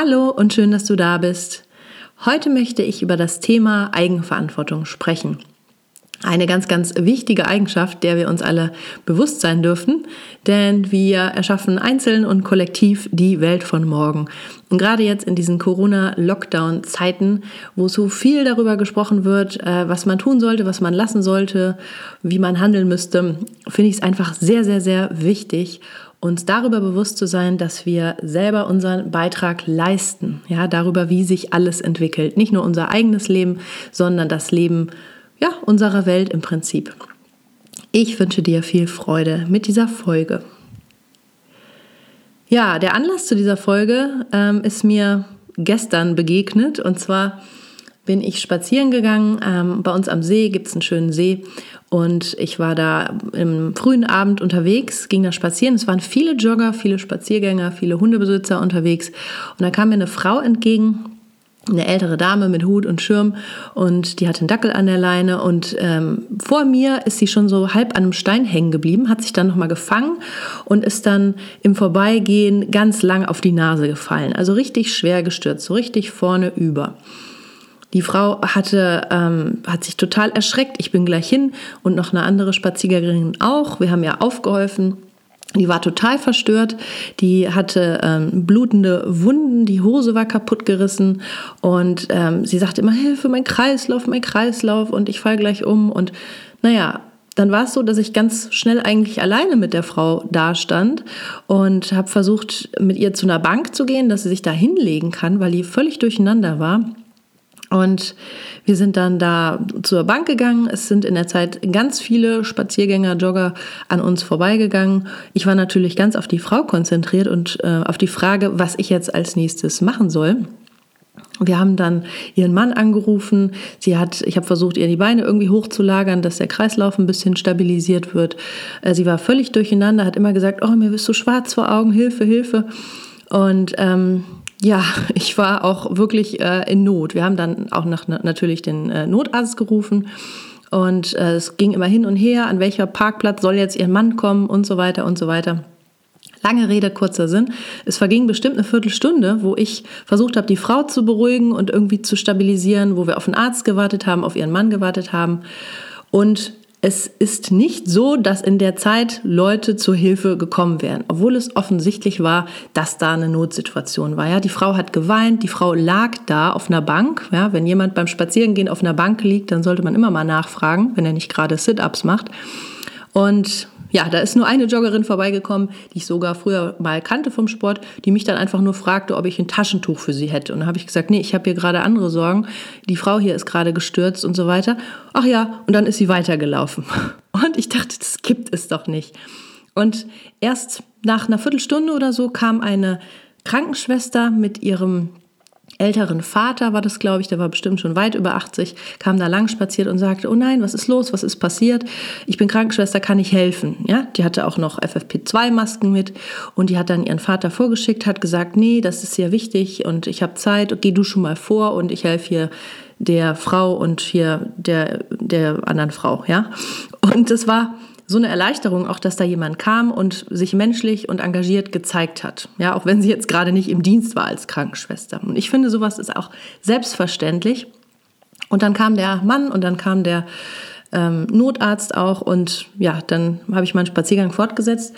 Hallo und schön, dass du da bist. Heute möchte ich über das Thema Eigenverantwortung sprechen. Eine ganz, ganz wichtige Eigenschaft, der wir uns alle bewusst sein dürfen, denn wir erschaffen einzeln und kollektiv die Welt von morgen. Und gerade jetzt in diesen Corona-Lockdown-Zeiten, wo so viel darüber gesprochen wird, äh, was man tun sollte, was man lassen sollte, wie man handeln müsste, finde ich es einfach sehr, sehr, sehr wichtig uns darüber bewusst zu sein, dass wir selber unseren Beitrag leisten, ja, darüber, wie sich alles entwickelt. Nicht nur unser eigenes Leben, sondern das Leben ja, unserer Welt im Prinzip. Ich wünsche dir viel Freude mit dieser Folge. Ja, der Anlass zu dieser Folge ähm, ist mir gestern begegnet und zwar bin ich spazieren gegangen. Ähm, bei uns am See gibt es einen schönen See und ich war da im frühen Abend unterwegs, ging da spazieren. Es waren viele Jogger, viele Spaziergänger, viele Hundebesitzer unterwegs. Und da kam mir eine Frau entgegen, eine ältere Dame mit Hut und Schirm und die hatte einen Dackel an der Leine und ähm, vor mir ist sie schon so halb an einem Stein hängen geblieben, hat sich dann nochmal gefangen und ist dann im Vorbeigehen ganz lang auf die Nase gefallen. Also richtig schwer gestürzt, so richtig vorne über. Die Frau hatte, ähm, hat sich total erschreckt. Ich bin gleich hin und noch eine andere Spaziergängerin auch. Wir haben ja aufgeholfen. Die war total verstört. Die hatte ähm, blutende Wunden. Die Hose war kaputt gerissen. Und ähm, sie sagte immer: Hilfe, mein Kreislauf, mein Kreislauf. Und ich fall gleich um. Und naja, dann war es so, dass ich ganz schnell eigentlich alleine mit der Frau dastand und habe versucht, mit ihr zu einer Bank zu gehen, dass sie sich da hinlegen kann, weil die völlig durcheinander war. Und wir sind dann da zur Bank gegangen. Es sind in der Zeit ganz viele Spaziergänger, Jogger an uns vorbeigegangen. Ich war natürlich ganz auf die Frau konzentriert und äh, auf die Frage, was ich jetzt als nächstes machen soll. Wir haben dann ihren Mann angerufen. Sie hat, ich habe versucht, ihr die Beine irgendwie hochzulagern, dass der Kreislauf ein bisschen stabilisiert wird. Äh, sie war völlig durcheinander, hat immer gesagt, oh, mir bist du schwarz vor Augen, Hilfe, Hilfe. Und ähm, ja, ich war auch wirklich äh, in Not. Wir haben dann auch nach, natürlich den äh, Notarzt gerufen und äh, es ging immer hin und her, an welcher Parkplatz soll jetzt ihr Mann kommen und so weiter und so weiter. Lange Rede, kurzer Sinn. Es verging bestimmt eine Viertelstunde, wo ich versucht habe, die Frau zu beruhigen und irgendwie zu stabilisieren, wo wir auf einen Arzt gewartet haben, auf ihren Mann gewartet haben. Und es ist nicht so, dass in der Zeit Leute zur Hilfe gekommen wären, obwohl es offensichtlich war, dass da eine Notsituation war. Ja, die Frau hat geweint, die Frau lag da auf einer Bank. Ja, wenn jemand beim Spazierengehen auf einer Bank liegt, dann sollte man immer mal nachfragen, wenn er nicht gerade Sit-ups macht. Und ja, da ist nur eine Joggerin vorbeigekommen, die ich sogar früher mal kannte vom Sport, die mich dann einfach nur fragte, ob ich ein Taschentuch für sie hätte. Und da habe ich gesagt, nee, ich habe hier gerade andere Sorgen. Die Frau hier ist gerade gestürzt und so weiter. Ach ja, und dann ist sie weitergelaufen. Und ich dachte, das gibt es doch nicht. Und erst nach einer Viertelstunde oder so kam eine Krankenschwester mit ihrem älteren Vater war das, glaube ich, der war bestimmt schon weit über 80, kam da lang spaziert und sagte, oh nein, was ist los, was ist passiert? Ich bin Krankenschwester, kann ich helfen? Ja, die hatte auch noch FFP2-Masken mit und die hat dann ihren Vater vorgeschickt, hat gesagt, nee, das ist sehr wichtig und ich habe Zeit, geh du schon mal vor und ich helfe hier der Frau und hier der, der anderen Frau, ja. Und das war so eine Erleichterung auch, dass da jemand kam und sich menschlich und engagiert gezeigt hat. Ja, auch wenn sie jetzt gerade nicht im Dienst war als Krankenschwester. Und ich finde, sowas ist auch selbstverständlich. Und dann kam der Mann und dann kam der ähm, Notarzt auch und ja, dann habe ich meinen Spaziergang fortgesetzt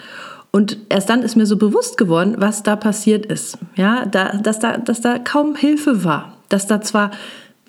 Und erst dann ist mir so bewusst geworden, was da passiert ist. Ja, da, dass, da, dass da kaum Hilfe war. Dass da zwar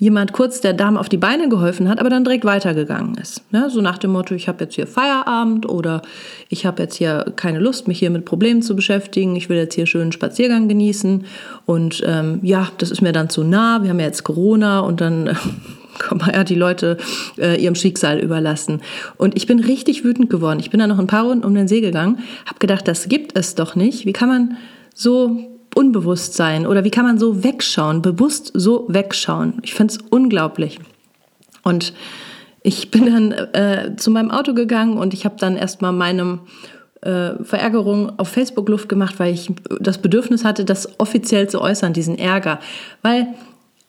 jemand kurz der Dame auf die Beine geholfen hat, aber dann direkt weitergegangen ist. Ja, so nach dem Motto, ich habe jetzt hier Feierabend oder ich habe jetzt hier keine Lust, mich hier mit Problemen zu beschäftigen, ich will jetzt hier schönen Spaziergang genießen und ähm, ja, das ist mir dann zu nah, wir haben ja jetzt Corona und dann äh, kann man ja die Leute äh, ihrem Schicksal überlassen. Und ich bin richtig wütend geworden. Ich bin dann noch ein paar Runden um den See gegangen, habe gedacht, das gibt es doch nicht. Wie kann man so unbewusst sein oder wie kann man so wegschauen, bewusst so wegschauen? Ich finde es unglaublich. Und ich bin dann äh, zu meinem Auto gegangen und ich habe dann erstmal meinem äh, Verärgerung auf Facebook Luft gemacht, weil ich das Bedürfnis hatte, das offiziell zu äußern, diesen Ärger. Weil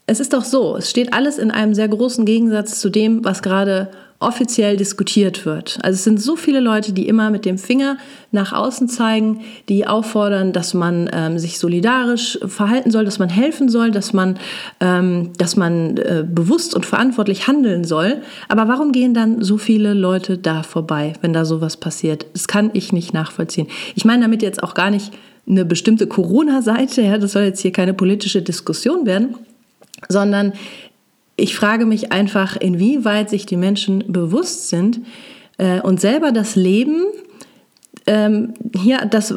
es ist doch so, es steht alles in einem sehr großen Gegensatz zu dem, was gerade offiziell diskutiert wird. Also es sind so viele Leute, die immer mit dem Finger nach außen zeigen, die auffordern, dass man ähm, sich solidarisch verhalten soll, dass man helfen soll, dass man, ähm, dass man äh, bewusst und verantwortlich handeln soll. Aber warum gehen dann so viele Leute da vorbei, wenn da sowas passiert? Das kann ich nicht nachvollziehen. Ich meine damit jetzt auch gar nicht eine bestimmte Corona-Seite, ja, das soll jetzt hier keine politische Diskussion werden, sondern ich frage mich einfach, inwieweit sich die Menschen bewusst sind äh, und selber das Leben, ähm, ja, das,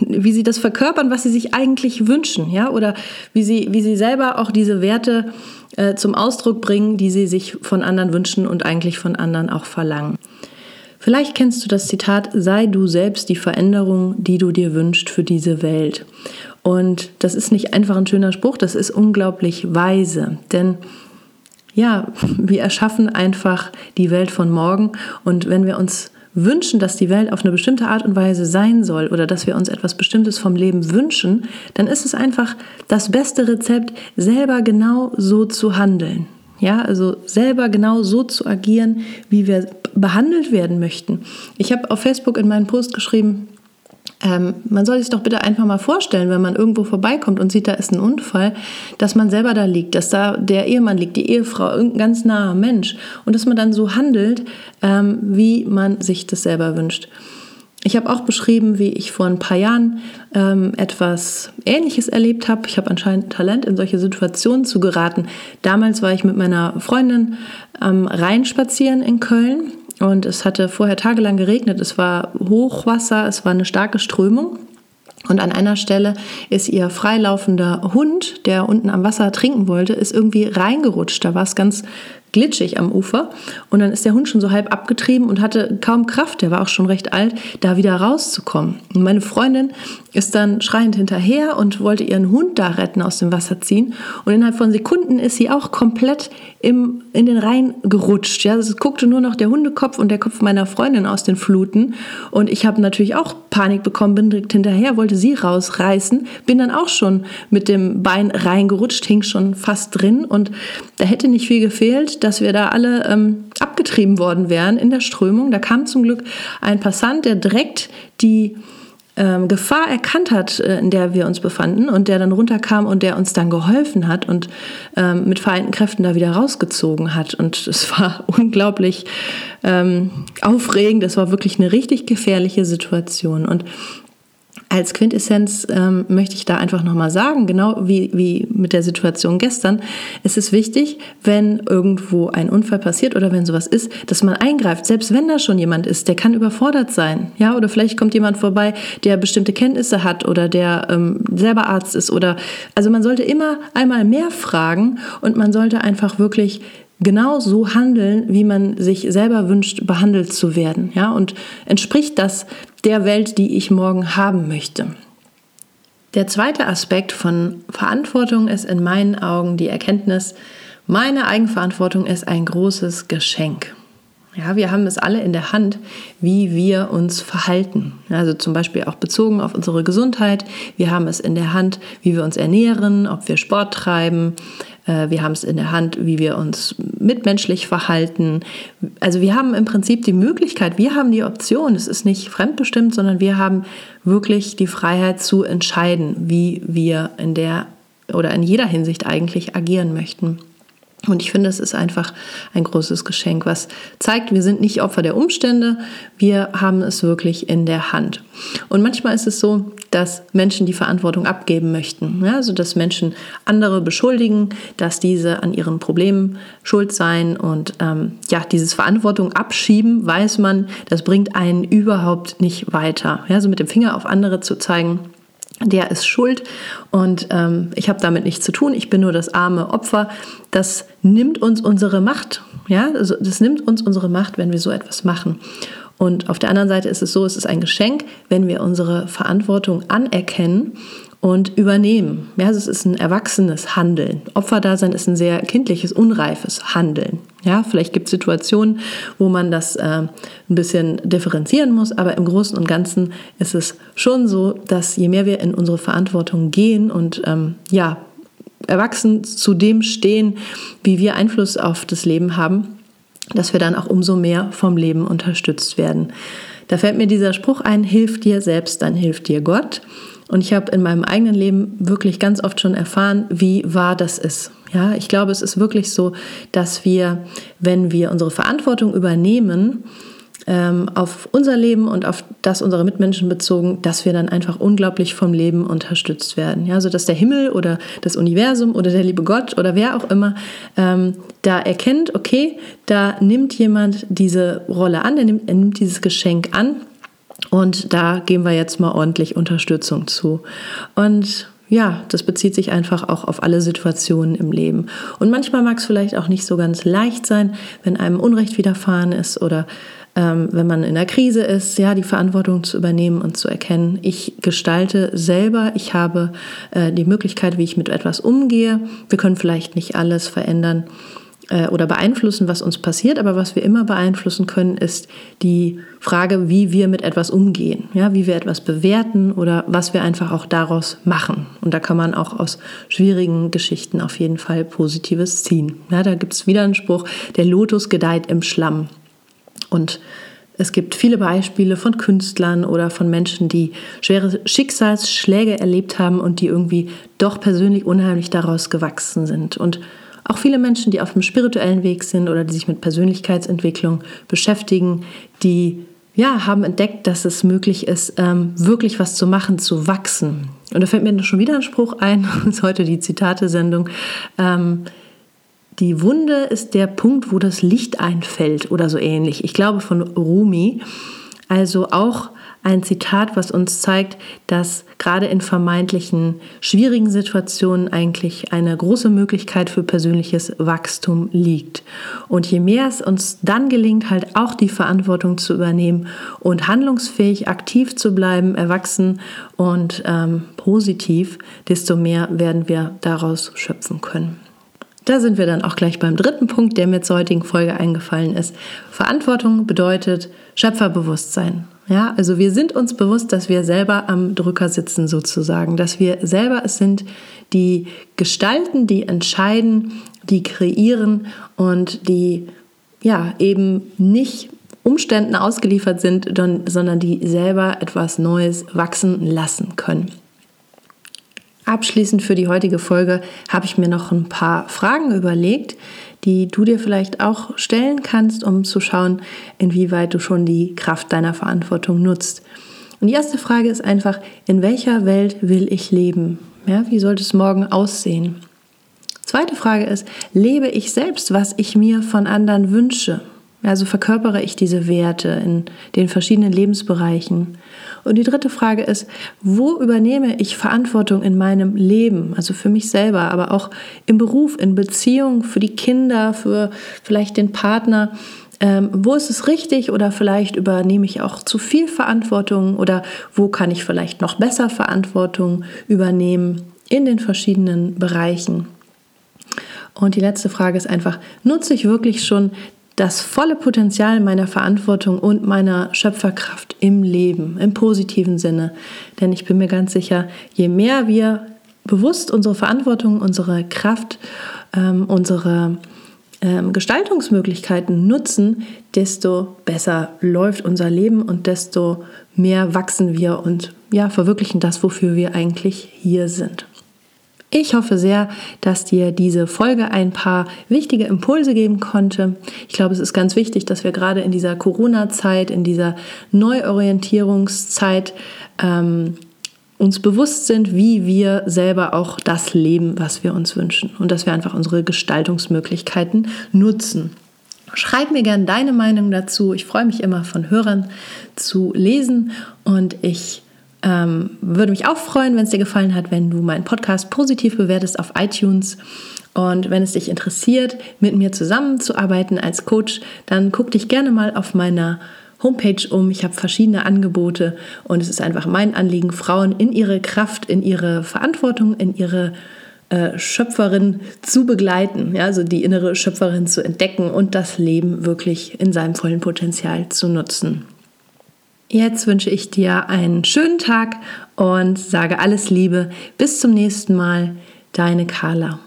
wie sie das verkörpern, was sie sich eigentlich wünschen, ja, oder wie sie, wie sie selber auch diese Werte äh, zum Ausdruck bringen, die sie sich von anderen wünschen und eigentlich von anderen auch verlangen. Vielleicht kennst du das Zitat, sei du selbst die Veränderung, die du dir wünschst für diese Welt. Und das ist nicht einfach ein schöner Spruch, das ist unglaublich weise, denn ja, wir erschaffen einfach die Welt von morgen und wenn wir uns wünschen, dass die Welt auf eine bestimmte Art und Weise sein soll oder dass wir uns etwas Bestimmtes vom Leben wünschen, dann ist es einfach das beste Rezept, selber genau so zu handeln. Ja, also selber genau so zu agieren, wie wir behandelt werden möchten. Ich habe auf Facebook in meinen Post geschrieben, ähm, man soll sich doch bitte einfach mal vorstellen, wenn man irgendwo vorbeikommt und sieht, da ist ein Unfall, dass man selber da liegt, dass da der Ehemann liegt, die Ehefrau, irgendein ganz naher Mensch und dass man dann so handelt, ähm, wie man sich das selber wünscht. Ich habe auch beschrieben, wie ich vor ein paar Jahren ähm, etwas Ähnliches erlebt habe. Ich habe anscheinend Talent, in solche Situationen zu geraten. Damals war ich mit meiner Freundin am Rhein spazieren in Köln und es hatte vorher tagelang geregnet. Es war Hochwasser, es war eine starke Strömung. Und an einer Stelle ist ihr freilaufender Hund, der unten am Wasser trinken wollte, ist irgendwie reingerutscht. Da war es ganz glitschig am Ufer. Und dann ist der Hund schon so halb abgetrieben und hatte kaum Kraft, der war auch schon recht alt, da wieder rauszukommen. Und meine Freundin ist dann schreiend hinterher und wollte ihren Hund da retten, aus dem Wasser ziehen. Und innerhalb von Sekunden ist sie auch komplett im, in den Rhein gerutscht. Ja, es guckte nur noch der Hundekopf und der Kopf meiner Freundin aus den Fluten. Und ich habe natürlich auch Panik bekommen, bin direkt hinterher, wollte sie rausreißen, bin dann auch schon mit dem Bein reingerutscht, hing schon fast drin. Und da hätte nicht viel gefehlt, dass wir da alle ähm, abgetrieben worden wären in der Strömung. Da kam zum Glück ein Passant, der direkt die ähm, Gefahr erkannt hat, äh, in der wir uns befanden und der dann runterkam und der uns dann geholfen hat und ähm, mit vereinten Kräften da wieder rausgezogen hat. Und es war unglaublich ähm, aufregend. Es war wirklich eine richtig gefährliche Situation. Und als Quintessenz ähm, möchte ich da einfach nochmal sagen, genau wie, wie mit der Situation gestern, es ist wichtig, wenn irgendwo ein Unfall passiert oder wenn sowas ist, dass man eingreift, selbst wenn da schon jemand ist, der kann überfordert sein, ja, oder vielleicht kommt jemand vorbei, der bestimmte Kenntnisse hat oder der ähm, selber Arzt ist oder, also man sollte immer einmal mehr fragen und man sollte einfach wirklich genau so handeln, wie man sich selber wünscht, behandelt zu werden. Ja? Und entspricht das der Welt, die ich morgen haben möchte. Der zweite Aspekt von Verantwortung ist in meinen Augen die Erkenntnis, meine Eigenverantwortung ist ein großes Geschenk. Ja, wir haben es alle in der Hand, wie wir uns verhalten. Also zum Beispiel auch bezogen auf unsere Gesundheit. Wir haben es in der Hand, wie wir uns ernähren, ob wir Sport treiben, wir haben es in der Hand, wie wir uns mitmenschlich verhalten. Also wir haben im Prinzip die Möglichkeit, wir haben die Option, es ist nicht fremdbestimmt, sondern wir haben wirklich die Freiheit zu entscheiden, wie wir in der oder in jeder Hinsicht eigentlich agieren möchten. Und ich finde, es ist einfach ein großes Geschenk, was zeigt, wir sind nicht Opfer der Umstände, wir haben es wirklich in der Hand. Und manchmal ist es so, dass Menschen die Verantwortung abgeben möchten. Ja, also dass Menschen andere beschuldigen, dass diese an ihren Problemen schuld seien. Und ähm, ja, dieses Verantwortung abschieben, weiß man, das bringt einen überhaupt nicht weiter. Ja, so mit dem Finger auf andere zu zeigen, der ist schuld und ähm, ich habe damit nichts zu tun, ich bin nur das arme Opfer. Das nimmt uns unsere Macht. Ja, also das nimmt uns unsere Macht, wenn wir so etwas machen. Und auf der anderen Seite ist es so, es ist ein Geschenk, wenn wir unsere Verantwortung anerkennen und übernehmen. Ja, also es ist ein erwachsenes Handeln. Opferdasein ist ein sehr kindliches, unreifes Handeln. Ja, vielleicht gibt es Situationen, wo man das äh, ein bisschen differenzieren muss, aber im Großen und Ganzen ist es schon so, dass je mehr wir in unsere Verantwortung gehen und ähm, ja, erwachsen zu dem stehen, wie wir Einfluss auf das Leben haben, dass wir dann auch umso mehr vom Leben unterstützt werden. Da fällt mir dieser Spruch ein, hilf dir selbst, dann hilft dir Gott. Und ich habe in meinem eigenen Leben wirklich ganz oft schon erfahren, wie wahr das ist. Ja, ich glaube, es ist wirklich so, dass wir, wenn wir unsere Verantwortung übernehmen, ähm, auf unser Leben und auf das unserer Mitmenschen bezogen, dass wir dann einfach unglaublich vom Leben unterstützt werden. Ja, so dass der Himmel oder das Universum oder der liebe Gott oder wer auch immer ähm, da erkennt, okay, da nimmt jemand diese Rolle an, er nimmt, er nimmt dieses Geschenk an und da geben wir jetzt mal ordentlich Unterstützung zu. Und ja, das bezieht sich einfach auch auf alle Situationen im Leben. Und manchmal mag es vielleicht auch nicht so ganz leicht sein, wenn einem Unrecht widerfahren ist oder ähm, wenn man in der Krise ist, ja, die Verantwortung zu übernehmen und zu erkennen, ich gestalte selber, ich habe äh, die Möglichkeit, wie ich mit etwas umgehe. Wir können vielleicht nicht alles verändern äh, oder beeinflussen, was uns passiert, aber was wir immer beeinflussen können, ist die Frage, wie wir mit etwas umgehen, ja, wie wir etwas bewerten oder was wir einfach auch daraus machen. Und da kann man auch aus schwierigen Geschichten auf jeden Fall Positives ziehen. Ja, da gibt es wieder einen Spruch, der Lotus gedeiht im Schlamm. Und es gibt viele Beispiele von Künstlern oder von Menschen, die schwere Schicksalsschläge erlebt haben und die irgendwie doch persönlich unheimlich daraus gewachsen sind. Und auch viele Menschen, die auf dem spirituellen Weg sind oder die sich mit Persönlichkeitsentwicklung beschäftigen, die ja, haben entdeckt, dass es möglich ist, ähm, wirklich was zu machen, zu wachsen. Und da fällt mir schon wieder ein Spruch ein, das ist heute die Zitate-Sendung. Ähm, die Wunde ist der Punkt, wo das Licht einfällt oder so ähnlich. Ich glaube von Rumi. Also auch ein Zitat, was uns zeigt, dass gerade in vermeintlichen schwierigen Situationen eigentlich eine große Möglichkeit für persönliches Wachstum liegt. Und je mehr es uns dann gelingt, halt auch die Verantwortung zu übernehmen und handlungsfähig, aktiv zu bleiben, erwachsen und ähm, positiv, desto mehr werden wir daraus schöpfen können. Da sind wir dann auch gleich beim dritten Punkt, der mir zur heutigen Folge eingefallen ist. Verantwortung bedeutet Schöpferbewusstsein. Ja, also wir sind uns bewusst, dass wir selber am Drücker sitzen sozusagen, dass wir selber es sind, die gestalten, die entscheiden, die kreieren und die ja eben nicht Umständen ausgeliefert sind, sondern die selber etwas Neues wachsen lassen können. Abschließend für die heutige Folge habe ich mir noch ein paar Fragen überlegt, die du dir vielleicht auch stellen kannst, um zu schauen, inwieweit du schon die Kraft deiner Verantwortung nutzt. Und die erste Frage ist einfach, in welcher Welt will ich leben? Ja, wie sollte es morgen aussehen? Zweite Frage ist, lebe ich selbst, was ich mir von anderen wünsche? Also verkörpere ich diese Werte in den verschiedenen Lebensbereichen. Und die dritte Frage ist, wo übernehme ich Verantwortung in meinem Leben, also für mich selber, aber auch im Beruf, in Beziehung, für die Kinder, für vielleicht den Partner. Ähm, wo ist es richtig oder vielleicht übernehme ich auch zu viel Verantwortung oder wo kann ich vielleicht noch besser Verantwortung übernehmen in den verschiedenen Bereichen? Und die letzte Frage ist einfach, nutze ich wirklich schon das volle Potenzial meiner Verantwortung und meiner Schöpferkraft im Leben, im positiven Sinne. Denn ich bin mir ganz sicher, je mehr wir bewusst unsere Verantwortung, unsere Kraft, ähm, unsere ähm, Gestaltungsmöglichkeiten nutzen, desto besser läuft unser Leben und desto mehr wachsen wir und ja, verwirklichen das, wofür wir eigentlich hier sind. Ich hoffe sehr, dass dir diese Folge ein paar wichtige Impulse geben konnte. Ich glaube, es ist ganz wichtig, dass wir gerade in dieser Corona-Zeit, in dieser Neuorientierungszeit ähm, uns bewusst sind, wie wir selber auch das leben, was wir uns wünschen und dass wir einfach unsere Gestaltungsmöglichkeiten nutzen. Schreib mir gerne deine Meinung dazu. Ich freue mich immer von Hörern zu lesen und ich ähm, würde mich auch freuen, wenn es dir gefallen hat, wenn du meinen Podcast positiv bewertest auf iTunes. Und wenn es dich interessiert, mit mir zusammenzuarbeiten als Coach, dann guck dich gerne mal auf meiner Homepage um. Ich habe verschiedene Angebote und es ist einfach mein Anliegen, Frauen in ihre Kraft, in ihre Verantwortung, in ihre äh, Schöpferin zu begleiten, ja, also die innere Schöpferin zu entdecken und das Leben wirklich in seinem vollen Potenzial zu nutzen. Jetzt wünsche ich dir einen schönen Tag und sage alles Liebe. Bis zum nächsten Mal, deine Carla.